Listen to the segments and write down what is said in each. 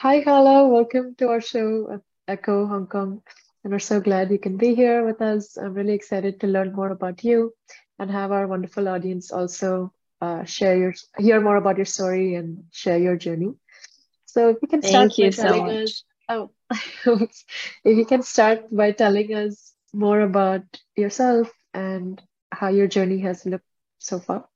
Hi, hello, welcome to our show at Echo Hong Kong. And we're so glad you can be here with us. I'm really excited to learn more about you and have our wonderful audience also uh, share your hear more about your story and share your journey. So if you can start Thank you by so telling much. us, oh, if you can start by telling us more about yourself and how your journey has looked so far.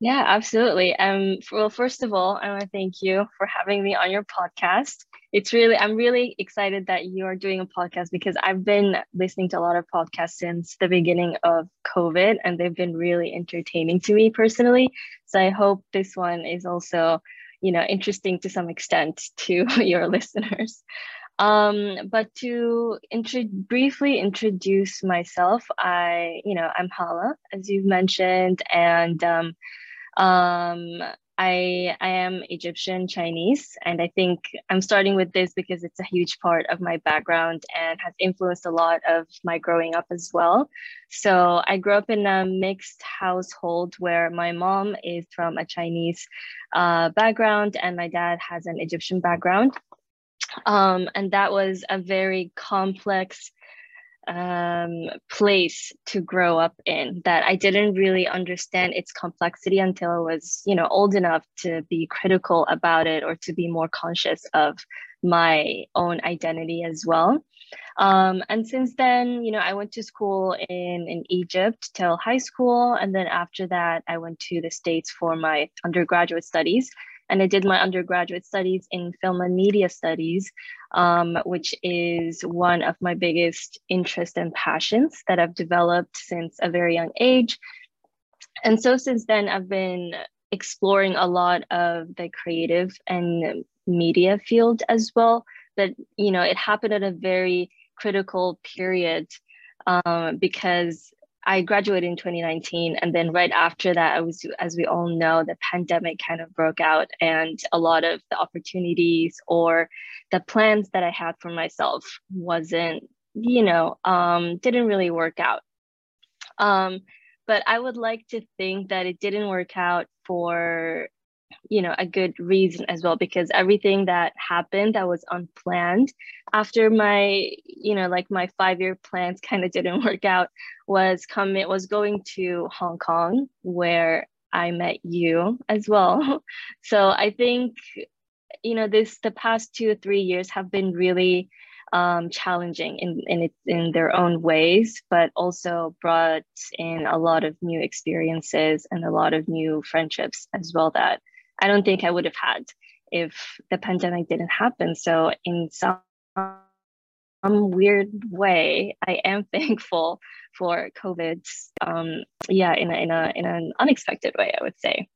Yeah, absolutely. Um, well, first of all, I want to thank you for having me on your podcast. It's really, I'm really excited that you are doing a podcast because I've been listening to a lot of podcasts since the beginning of COVID and they've been really entertaining to me personally. So I hope this one is also, you know, interesting to some extent to your listeners. Um, but to intro- briefly introduce myself, I, you know, I'm Hala, as you've mentioned, and um, um, I, I am Egyptian Chinese, and I think I'm starting with this because it's a huge part of my background and has influenced a lot of my growing up as well. So I grew up in a mixed household where my mom is from a Chinese uh, background and my dad has an Egyptian background. Um, and that was a very complex um, place to grow up in that I didn't really understand its complexity until I was, you know, old enough to be critical about it or to be more conscious of my own identity as well. Um, and since then, you know, I went to school in, in Egypt till high school. And then after that, I went to the States for my undergraduate studies and I did my undergraduate studies in film and media studies, um, which is one of my biggest interests and passions that I've developed since a very young age. And so since then, I've been exploring a lot of the creative and media field as well. But you know, it happened at a very critical period um, because I graduated in 2019, and then right after that, I was, as we all know, the pandemic kind of broke out, and a lot of the opportunities or the plans that I had for myself wasn't, you know, um, didn't really work out. Um, but I would like to think that it didn't work out for you know a good reason as well because everything that happened that was unplanned after my you know like my five year plans kind of didn't work out was coming was going to hong kong where i met you as well so i think you know this the past two or three years have been really um, challenging in in it, in their own ways, but also brought in a lot of new experiences and a lot of new friendships as well that I don't think I would have had if the pandemic didn't happen. So in some some weird way, I am thankful for COVID. Um, yeah, in a, in a in an unexpected way, I would say,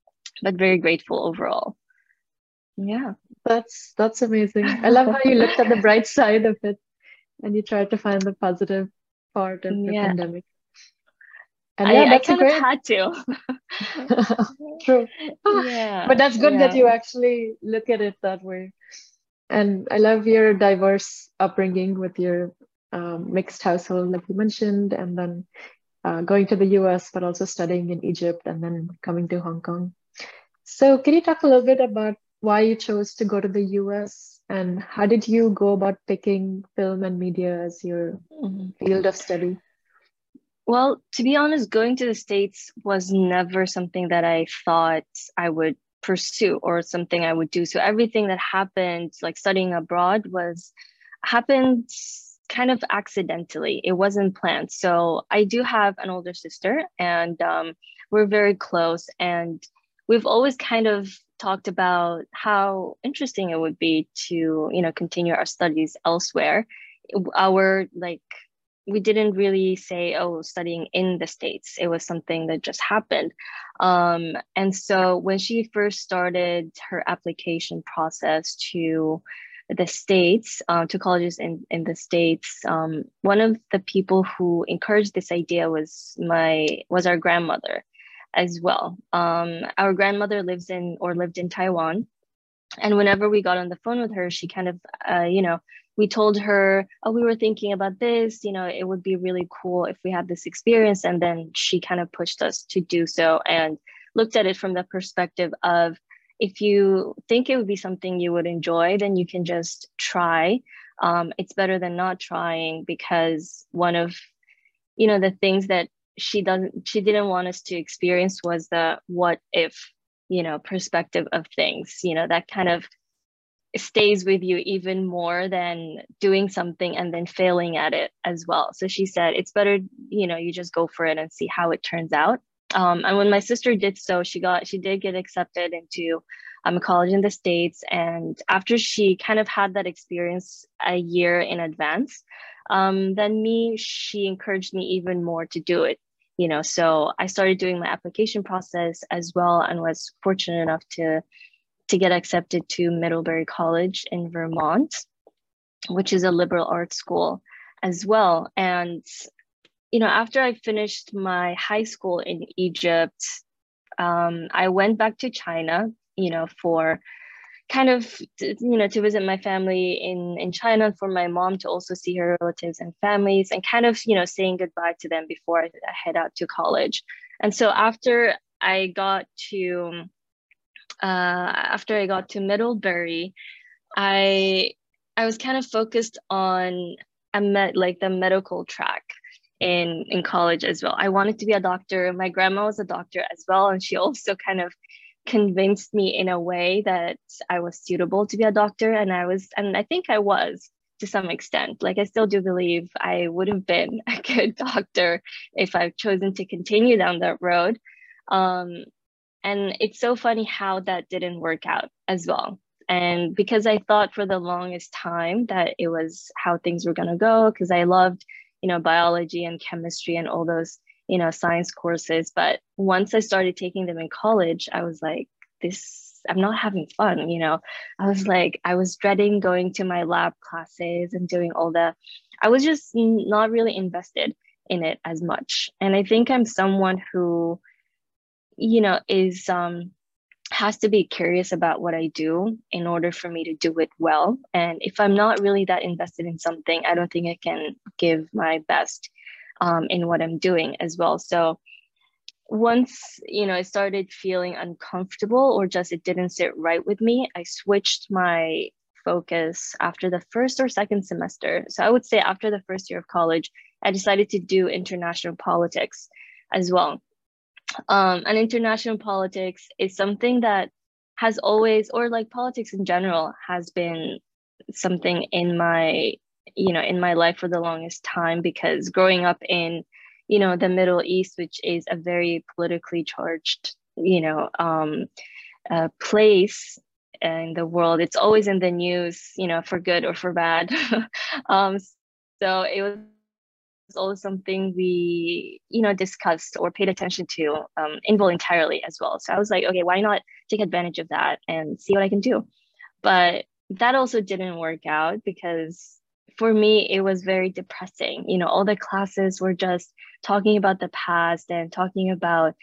but very grateful overall. Yeah, that's that's amazing. I love how you looked at the bright side of it and you tried to find the positive part of the yeah. pandemic. And I, yeah, I that's a kind of had to. True. yeah, But that's good that you actually look at it that way. And I love your diverse upbringing with your um, mixed household, like you mentioned, and then uh, going to the US, but also studying in Egypt and then coming to Hong Kong. So, can you talk a little bit about why you chose to go to the US and how did you go about picking film and media as your Mhm. field of study? Well, to be honest, going to the States was never something that I thought I would pursue or something I would do. So everything that happened, like studying abroad, was happened kind of accidentally. It wasn't planned. So I do have an older sister, and um, we're very close. And we've always kind of talked about how interesting it would be to, you know, continue our studies elsewhere. Our like we didn't really say oh studying in the states. It was something that just happened. Um, and so when she first started her application process to the states uh, to colleges in, in the states um, one of the people who encouraged this idea was my was our grandmother as well. Um, our grandmother lives in or lived in taiwan. And whenever we got on the phone with her she kind of uh, you know we told her oh we were thinking about this you know it would be really cool if we had this experience and then she kind of pushed us to do so and looked at it from the perspective of if you think it would be something you would enjoy, then you can just try. Um, it's better than not trying because one of, you know, the things that she doesn't, she didn't want us to experience was the what if, you know, perspective of things. You know, that kind of stays with you even more than doing something and then failing at it as well. So she said, it's better, you know, you just go for it and see how it turns out. Um, and when my sister did so, she got, she did get accepted into um, a college in the States. And after she kind of had that experience a year in advance, um, then me, she encouraged me even more to do it you know so i started doing my application process as well and was fortunate enough to to get accepted to Middlebury College in Vermont, which is a liberal arts school as well. And, you know, after I finished my high school in Egypt, um, I went back to China, you know, for kind of, you know, to visit my family in, in China, for my mom to also see her relatives and families and kind of, you know, saying goodbye to them before I, I head out to college. And so after I got to uh, after I got to Middlebury, I I was kind of focused on I met like the medical track in in college as well. I wanted to be a doctor. My grandma was a doctor as well, and she also kind of convinced me in a way that I was suitable to be a doctor, and I was, and I think I was to some extent. Like I still do believe I would have been a good doctor if I've chosen to continue down that road. Um, and it's so funny how that didn't work out as well. And because I thought for the longest time that it was how things were going to go, because I loved, you know, biology and chemistry and all those, you know, science courses. But once I started taking them in college, I was like, this, I'm not having fun, you know. I was like, I was dreading going to my lab classes and doing all the, I was just not really invested in it as much. And I think I'm someone who, you know is um has to be curious about what I do in order for me to do it well. And if I'm not really that invested in something, I don't think I can give my best um, in what I'm doing as well. So once you know I started feeling uncomfortable or just it didn't sit right with me, I switched my focus after the first or second semester. So I would say after the first year of college, I decided to do international politics as well um, and international politics is something that has always or like politics in general has been something in my you know in my life for the longest time because growing up in you know the middle east which is a very politically charged you know um, uh, place in the world it's always in the news you know for good or for bad. Um, so it was always something we you know discussed or paid attention to um, involuntarily as well. So i was like okay why not take advantage of that and see what i can do? But that also didn't work out because for me it was very depressing. You know all the classes were just talking about the past and talking about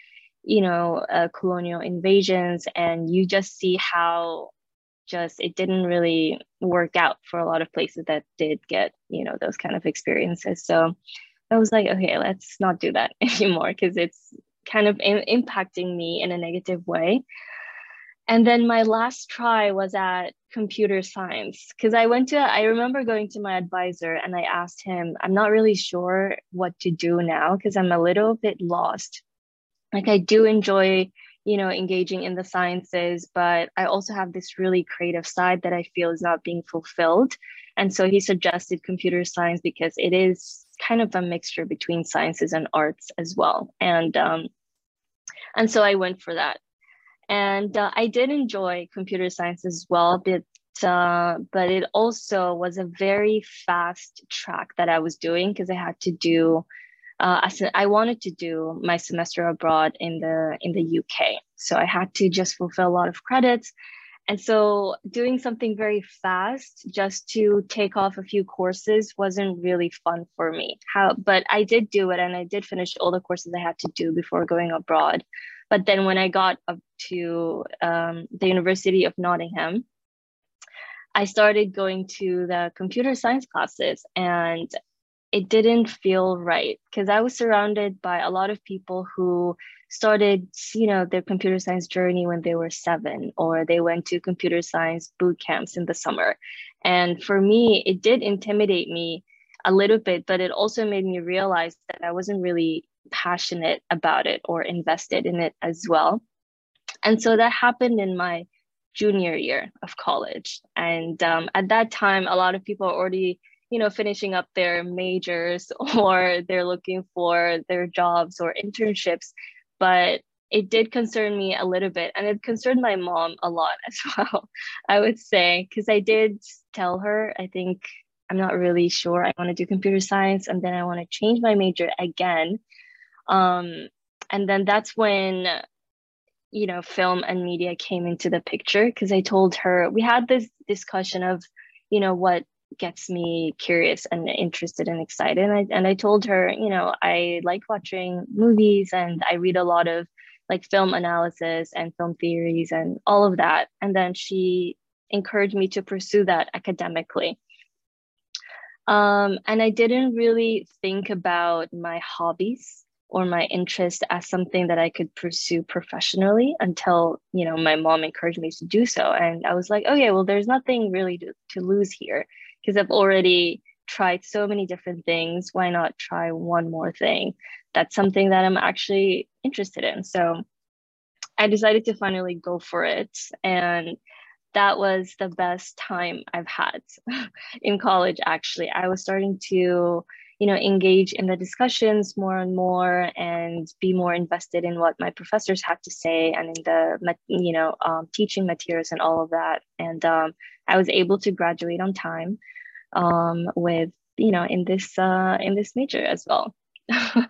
you know uh, colonial invasions and you just see how just it didn't really work out for a lot of places that did get you know those kind of experiences. So i was like okay let's not do that anymore because it's kind of in, impacting me in a negative way. And then my last try was at computer science because i went to i remember going to my advisor and i asked him i'm not really sure what to do now because i'm a little bit lost. Like i do enjoy you know engaging in the sciences but i also have this really creative side that i feel is not being fulfilled. And so he suggested computer science because it is kind of a mixture between sciences and arts as well. And um, and so i went for that. And uh, i did enjoy computer science as well but uh, but it also was a very fast track that i was doing because i had to do uh, I wanted to do my semester abroad in the in the UK, so I had to just fulfill a lot of credits, and so doing something very fast just to take off a few courses wasn't really fun for me. How, but I did do it, and I did finish all the courses I had to do before going abroad. But then when I got up to um, the University of Nottingham, I started going to the computer science classes, and it didn't feel right because I was surrounded by a lot of people who started, you know, their computer science journey when they were seven, or they went to computer science boot camps in the summer. And for me, it did intimidate me a little bit, but it also made me realize that I wasn't really passionate about it or invested in it as well. And so that happened in my junior year of college. And um, at that time, a lot of people already you know finishing up their majors or they're looking for their jobs or internships but it did concern me a little bit and it concerned my mom a lot as well i would say because i did tell her i think i'm not really sure. I want to do computer science and then i want to change my major again. Um, and then that's when you know film and media came into the picture because i told her we had this discussion of you know what gets me curious and interested and excited. And I, and I told her, you know, I like watching movies and I read a lot of like film analysis and film theories and all of that. And then she encouraged me to pursue that academically. Um, and I didn't really think about my hobbies or my interest as something that I could pursue professionally until, you know, my mom encouraged me to do so. And I was like, okay, well, there's nothing really to, to lose here because I've already tried so many different things. Why not try one more thing? That's something that I'm actually interested in. So I decided to finally go for it. And that was the best time I've had in college, actually. I was starting to you know engage in the discussions more and more and be more invested in what my professors had to say and in the you know um, teaching materials and all of that. And um, i was able to graduate on time um, with you know in this uh, in this major as well.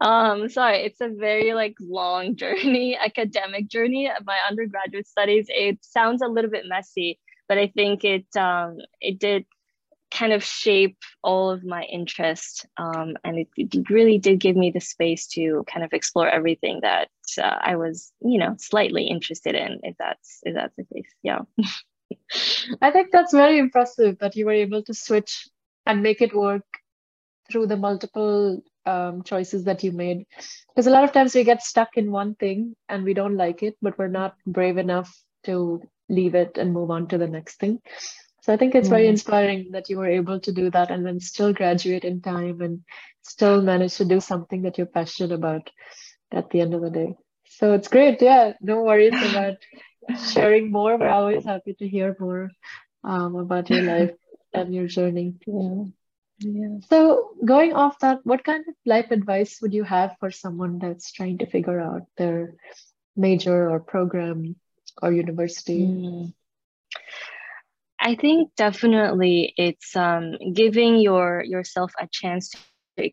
Um sorry it's a very like long journey academic journey of my undergraduate studies. It sounds a little bit messy but i think it um it did kind of shape all of my interest um, and it, it, really did give me the space to kind of explore everything that uh, i was you know slightly interested in if that's if that's the case yeah. I think that's very impressive that you were able to switch and make it work through the multiple um, choices that you made. Because a lot of times we get stuck in one thing and we don't like it but we're not brave enough to leave it and move on to the next thing so I think it's very inspiring that you were able to do that and then still graduate in time and still manage to do something that you're passionate about at the end of the day. So it's great. Yeah, no worries about sharing more. We're always happy to hear more um, about your life and your journey. Yeah. Yeah. So going off that, what kind of life advice would you have for someone that's trying to figure out their major or program or university? Mm. I think definitely it's um, giving your yourself a chance to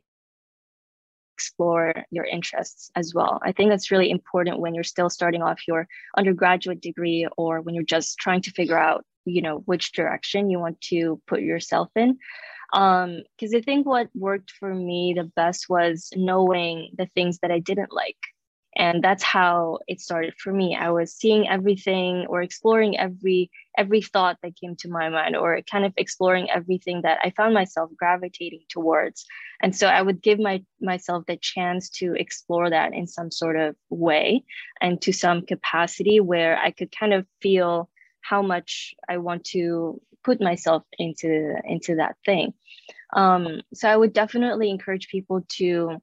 explore your interests as well. I think that's really important when you're still starting off your undergraduate degree or when you're just trying to figure out, you know, which direction you want to put yourself in. Because um, I think what worked for me the best was knowing the things that I didn't like and that's how it started for me i was seeing everything or exploring every every thought that came to my mind or kind of exploring everything that i found myself gravitating towards. And so i would give my myself the chance to explore that in some sort of way and to some capacity where i could kind of feel how much i want to put myself into into that thing. Um, so i would definitely encourage people to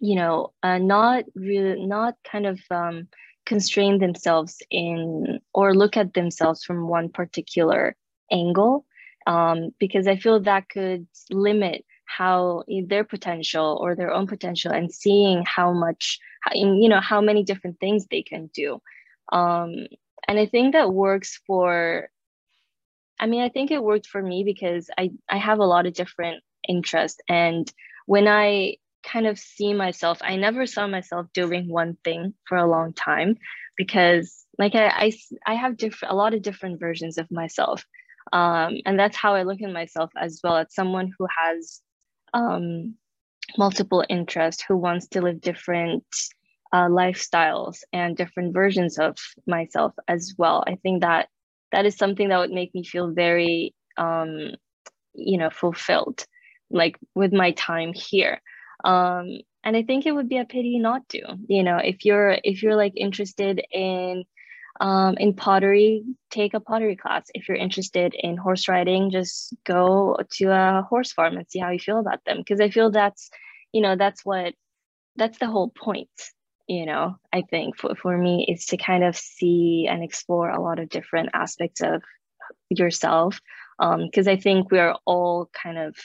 you know, uh, not really, not kind of um, constrain themselves in or look at themselves from one particular angle, um, because I feel that could limit how their potential or their own potential and seeing how much, you know, how many different things they can do. Um, and I think that works for, I mean, I think it worked for me because I, I have a lot of different interests. And when I kind of see myself i never saw myself doing one thing for a long time because like i i, I have different a lot of different versions of myself. Um, and that's how i look at myself as well as someone who has um, multiple interests who wants to live different uh, lifestyles and different versions of myself as well. I think that that is something that would make me feel very um, you know fulfilled like with my time here. Um and i think it would be a pity not to you know if you're if you're like interested in um, in pottery take a pottery class. If you're interested in horse riding just go to a horse farm and see how you feel about them. Because i feel that's you know that's what that's the whole point you know i think for, for me is to kind of see and explore a lot of different aspects of yourself. Because um, i think we're all kind of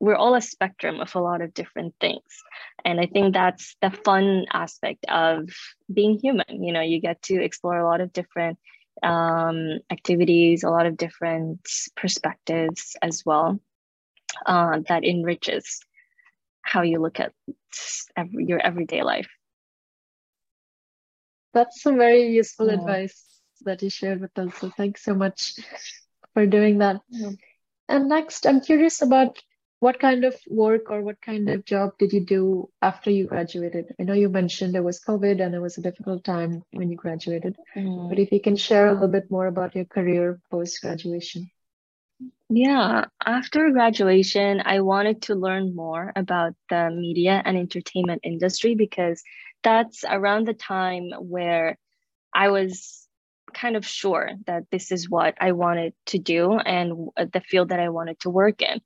we're all a spectrum of a lot of different things. And i think that's the fun aspect of being human. You know you get to explore a lot of different um, activities a lot of different perspectives as well uh, that enriches how you look at every, your everyday life. That's some very useful yeah. advice that you shared with us. So thanks so much for doing that. Yeah. and next i'm curious about what kind of work or what kind of job did you do after you graduated? I know you mentioned there was COVID and it was a difficult time when you graduated, mm. but if you can share a little bit more about your career post graduation. Yeah, after graduation, I wanted to learn more about the media and entertainment industry because that's around the time where I was kind of sure that this is what I wanted to do and the field that I wanted to work in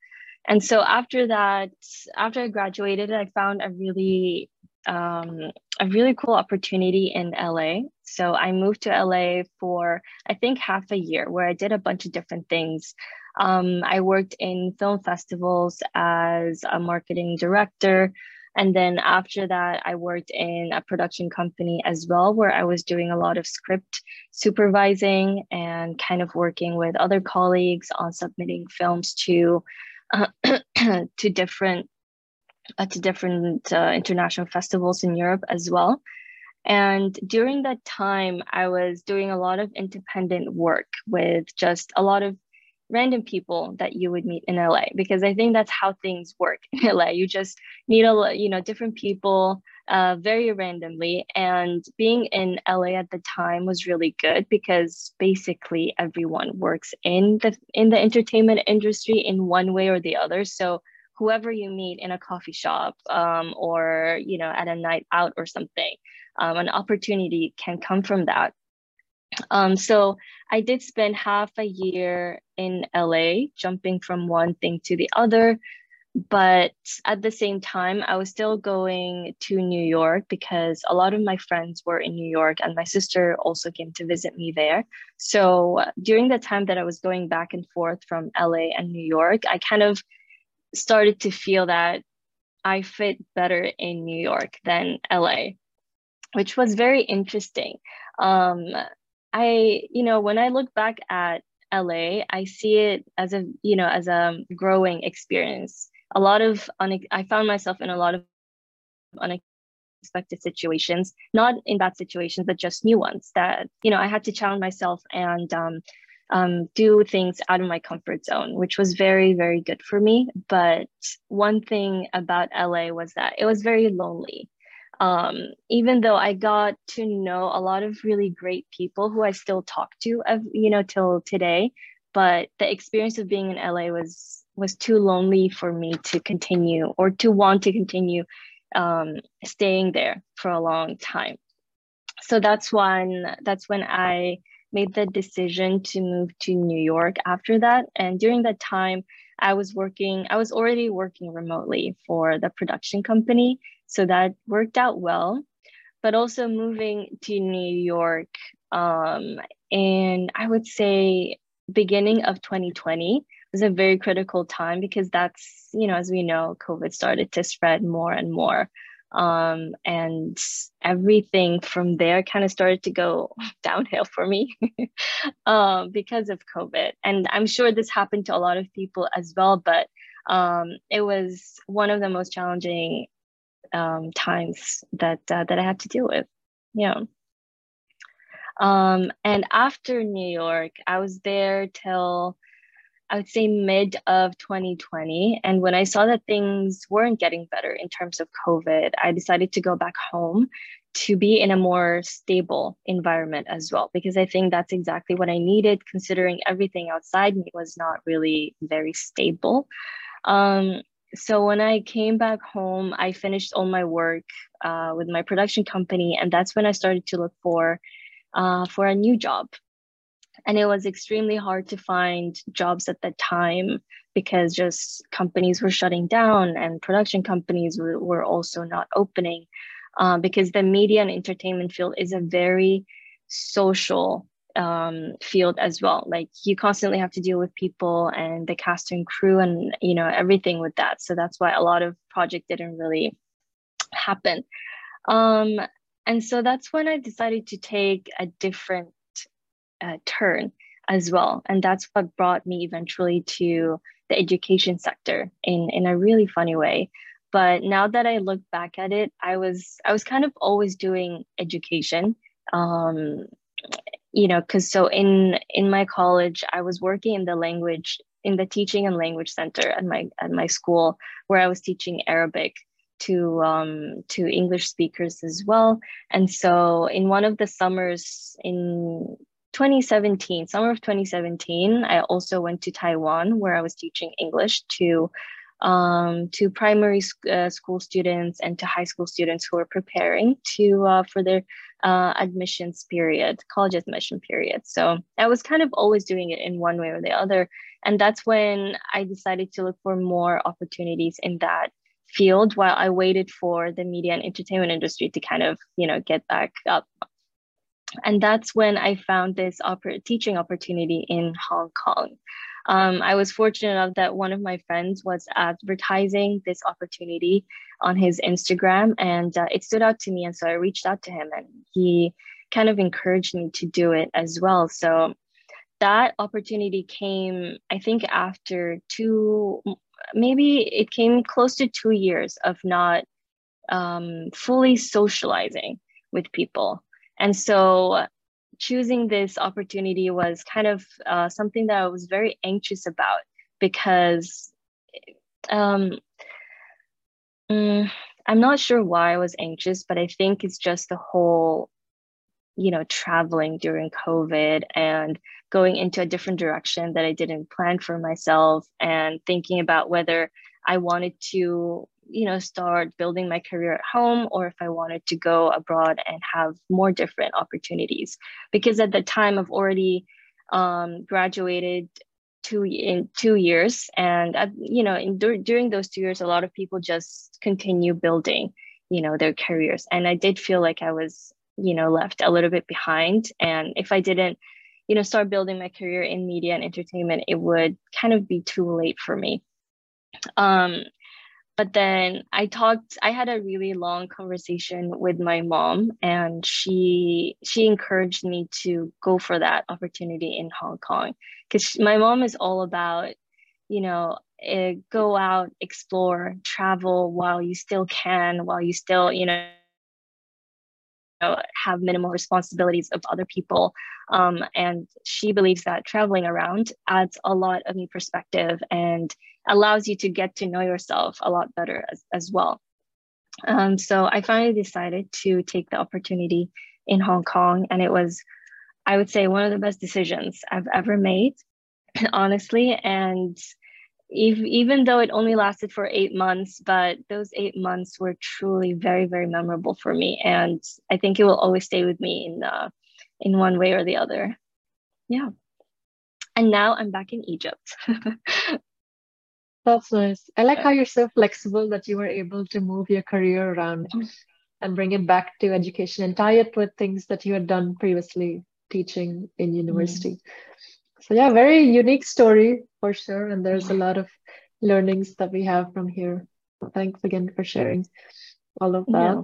and so after that after i graduated i found a really um, a really cool opportunity in la so i moved to la for i think half a year where i did a bunch of different things. Um, i worked in film festivals as a marketing director. And then after that i worked in a production company as well where i was doing a lot of script supervising and kind of working with other colleagues on submitting films to to different uh, to different uh, international festivals in Europe as well. And during that time, I was doing a lot of independent work with just a lot of random people that you would meet in LA because I think that's how things work in LA. You just meet a you know different people uh, very randomly. And being in LA at the time was really good because basically everyone works in the in the entertainment industry in one way or the other. So whoever you meet in a coffee shop um, or you know at a night out or something, um, an opportunity can come from that. Um, so I did spend half a year in LA, jumping from one thing to the other, but at the same time i was still going to new york because a lot of my friends were in new york and my sister also came to visit me there. So during the time that i was going back and forth from la and new york i kind of started to feel that i fit better in new york than la which was very interesting. Um, i you know when i look back at LA, I see it as a you know as a growing experience a lot of une- I found myself in a lot of unexpected situations, not in bad situations, but just new ones that you know I had to challenge myself and um, um, do things out of my comfort zone, which was very very good for me. But one thing about LA was that it was very lonely. Um, even though I got to know a lot of really great people who I still talk to, you know, till today, but the experience of being in LA was was too lonely for me to continue or to want to continue um, staying there for a long time. So that's when that's when I made the decision to move to New York after that. And during that time, I was working, I was already working remotely for the production company. So that worked out well. But also moving to New York, um, and I would say beginning of 2020 was a very critical time because that's, you know, as we know, COVID started to spread more and more. Um, and everything from there kind of started to go downhill for me um, because of COVID. And I'm sure this happened to a lot of people as well, but um, it was one of the most challenging um, times that uh, that I had to deal with. Yeah. Um, and after New York, I was there till I would say mid of 2020. And when I saw that things weren't getting better in terms of COVID, I decided to go back home to be in a more stable environment as well, because I think that's exactly what I needed, considering everything outside me was not really very stable. Um, so when I came back home, I finished all my work uh, with my production company, and that's when I started to look for uh, for a new job. And it was extremely hard to find jobs at that time because just companies were shutting down and production companies were, were also not opening uh, because the media and entertainment field is a very social um, field as well. Like you constantly have to deal with people and the cast and crew and you know everything with that. So that's why a lot of project didn't really happen. Um, and so that's when I decided to take a different uh, turn as well, and that's what brought me eventually to the education sector in in a really funny way. But now that I look back at it, I was I was kind of always doing education. Um, you know because so in in my college i was working in the language in the teaching and language center at my at my school where i was teaching arabic to um to english speakers as well. And so in one of the summers in 2017 summer of 2017 i also went to taiwan where i was teaching english to um, to primary uh, school students and to high school students who are preparing to uh, for their uh, admissions period, college admission period. So I was kind of always doing it in one way or the other, and that's when I decided to look for more opportunities in that field while I waited for the media and entertainment industry to kind of you know get back up. And that's when I found this oper- teaching opportunity in Hong Kong. Um, I was fortunate enough that one of my friends was advertising this opportunity on his Instagram, and uh, it stood out to me. And so I reached out to him, and he kind of encouraged me to do it as well. So that opportunity came, I think, after two, maybe it came close to two years of not um, fully socializing with people. And so choosing this opportunity was kind of uh, something that I was very anxious about because um, mm, I'm not sure why I was anxious, but I think it's just the whole, you know, traveling during COVID and going into a different direction that I didn't plan for myself and thinking about whether I wanted to you know start building my career at home or if i wanted to go abroad and have more different opportunities. Because at the time i've already um, graduated two in two years and you know in, during those two years a lot of people just continue building you know their careers. And i did feel like i was you know left a little bit behind. And if i didn't you know start building my career in media and entertainment it would kind of be too late for me. Um but then I talked I had a really long conversation with my mom and she she encouraged me to go for that opportunity in Hong Kong. Cuz my mom is all about you know uh, go out explore travel while you still can while you still you know have minimal responsibilities of other people. Um, and she believes that traveling around adds a lot of new perspective and allows you to get to know yourself a lot better as, as well. Um, so I finally decided to take the opportunity in Hong Kong, and it was, I would say, one of the best decisions I've ever made, honestly. And if, even though it only lasted for eight months, but those eight months were truly very, very memorable for me, and I think it will always stay with me in uh, in one way or the other. Yeah. And now I'm back in Egypt. That's nice. I like how you're so flexible that you were able to move your career around and bring it back to education and tie it with things that you had done previously teaching in mm. university. Mm. So yeah, very unique story for sure. And there's a lot of learnings that we have from here. Thanks again for sharing all of that. Yeah.